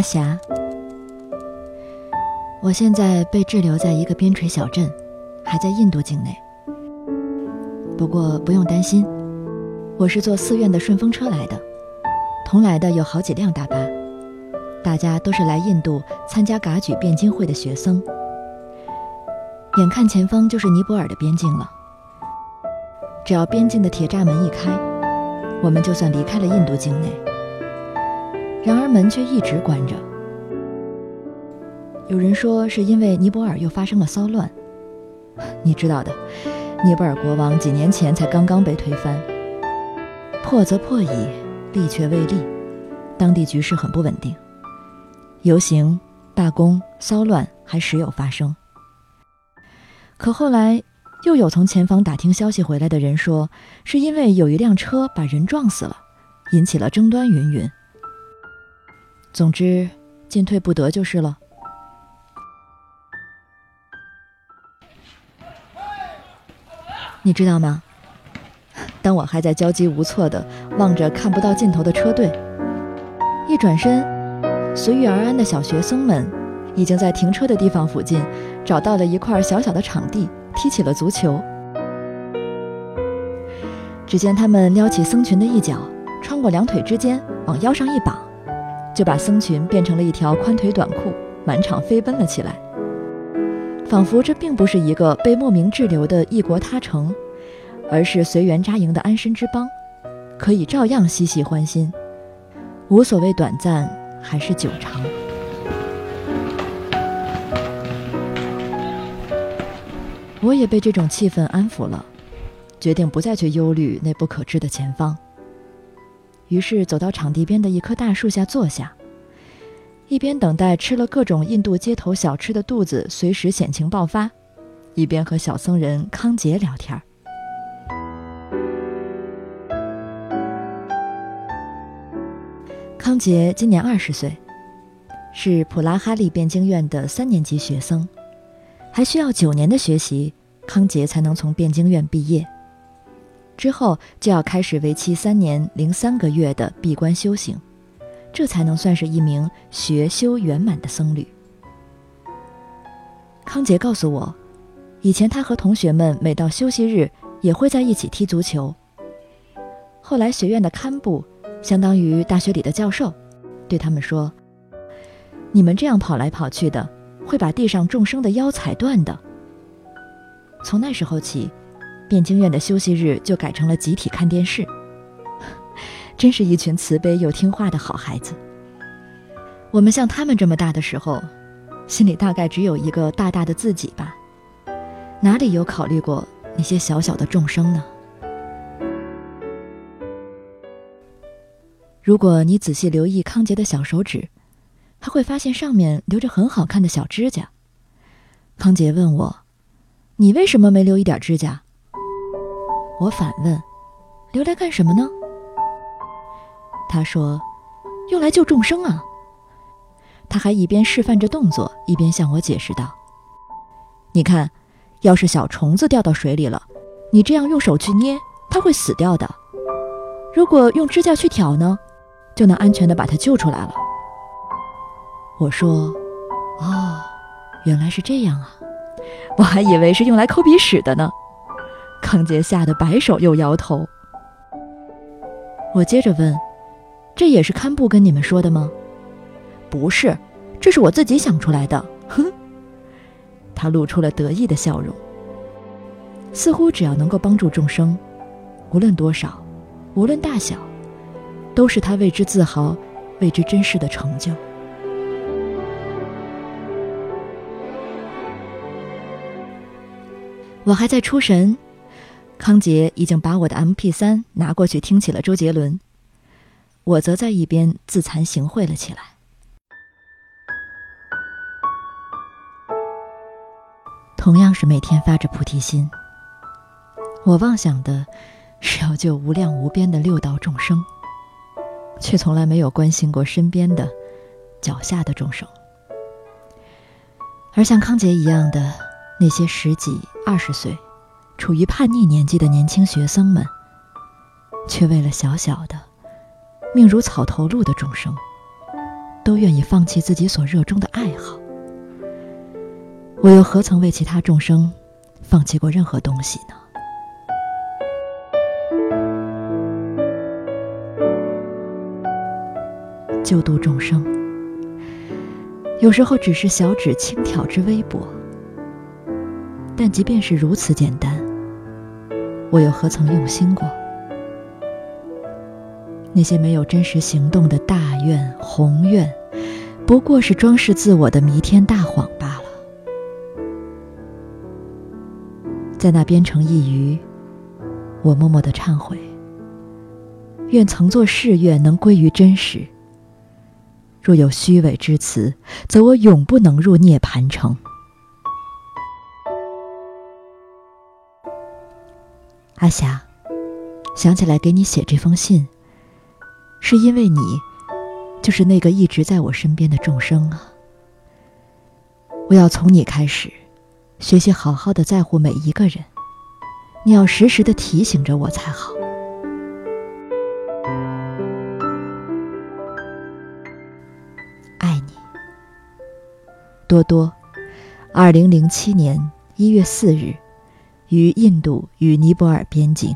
阿霞，我现在被滞留在一个边陲小镇，还在印度境内。不过不用担心，我是坐寺院的顺风车来的，同来的有好几辆大巴，大家都是来印度参加噶举辩经会的学生。眼看前方就是尼泊尔的边境了，只要边境的铁栅门一开，我们就算离开了印度境内。然而门却一直关着。有人说是因为尼泊尔又发生了骚乱，你知道的，尼泊尔国王几年前才刚刚被推翻。破则破矣，立却未立，当地局势很不稳定，游行、罢工、骚乱还时有发生。可后来又有从前方打听消息回来的人说，是因为有一辆车把人撞死了，引起了争端，云云。总之，进退不得就是了。你知道吗？当我还在焦急无措地望着看不到尽头的车队，一转身，随遇而安的小学生们已经在停车的地方附近找到了一块小小的场地，踢起了足球。只见他们撩起僧裙的一角，穿过两腿之间，往腰上一绑。就把僧裙变成了一条宽腿短裤，满场飞奔了起来，仿佛这并不是一个被莫名滞留的异国他城，而是随缘扎营的安身之邦，可以照样嬉戏欢心，无所谓短暂还是久长。我也被这种气氛安抚了，决定不再去忧虑那不可知的前方。于是走到场地边的一棵大树下坐下，一边等待吃了各种印度街头小吃的肚子随时险情爆发，一边和小僧人康杰聊天。康杰今年二十岁，是普拉哈利辩经院的三年级学生，还需要九年的学习，康杰才能从辩经院毕业。之后就要开始为期三年零三个月的闭关修行，这才能算是一名学修圆满的僧侣。康杰告诉我，以前他和同学们每到休息日也会在一起踢足球。后来学院的堪布，相当于大学里的教授，对他们说：“你们这样跑来跑去的，会把地上众生的腰踩断的。”从那时候起。汴京院的休息日就改成了集体看电视，真是一群慈悲又听话的好孩子。我们像他们这么大的时候，心里大概只有一个大大的自己吧，哪里有考虑过那些小小的众生呢？如果你仔细留意康杰的小手指，还会发现上面留着很好看的小指甲。康杰问我：“你为什么没留一点指甲？”我反问：“留来干什么呢？”他说：“用来救众生啊。”他还一边示范着动作，一边向我解释道：“你看，要是小虫子掉到水里了，你这样用手去捏，它会死掉的。如果用指甲去挑呢，就能安全的把它救出来了。”我说：“哦，原来是这样啊，我还以为是用来抠鼻屎的呢。”康杰吓得摆手又摇头。我接着问：“这也是堪布跟你们说的吗？”“不是，这是我自己想出来的。”哼，他露出了得意的笑容。似乎只要能够帮助众生，无论多少，无论大小，都是他为之自豪、为之珍视的成就。我还在出神。康杰已经把我的 M P 三拿过去听起了周杰伦，我则在一边自惭形秽了起来。同样是每天发着菩提心，我妄想的是要救无量无边的六道众生，却从来没有关心过身边的、脚下的众生。而像康杰一样的那些十几、二十岁。处于叛逆年纪的年轻学生们，却为了小小的、命如草头鹿的众生，都愿意放弃自己所热衷的爱好。我又何曾为其他众生放弃过任何东西呢？救度众生，有时候只是小指轻挑之微薄，但即便是如此简单，我又何曾用心过？那些没有真实行动的大愿宏愿，不过是装饰自我的弥天大谎罢了。在那边城一隅，我默默的忏悔。愿曾作誓愿能归于真实。若有虚伪之词，则我永不能入涅盘城。阿霞，想起来给你写这封信。是因为你，就是那个一直在我身边的众生啊！我要从你开始，学习好好的在乎每一个人。你要时时的提醒着我才好。爱你，多多。二零零七年一月四日，于印度与尼泊尔边境。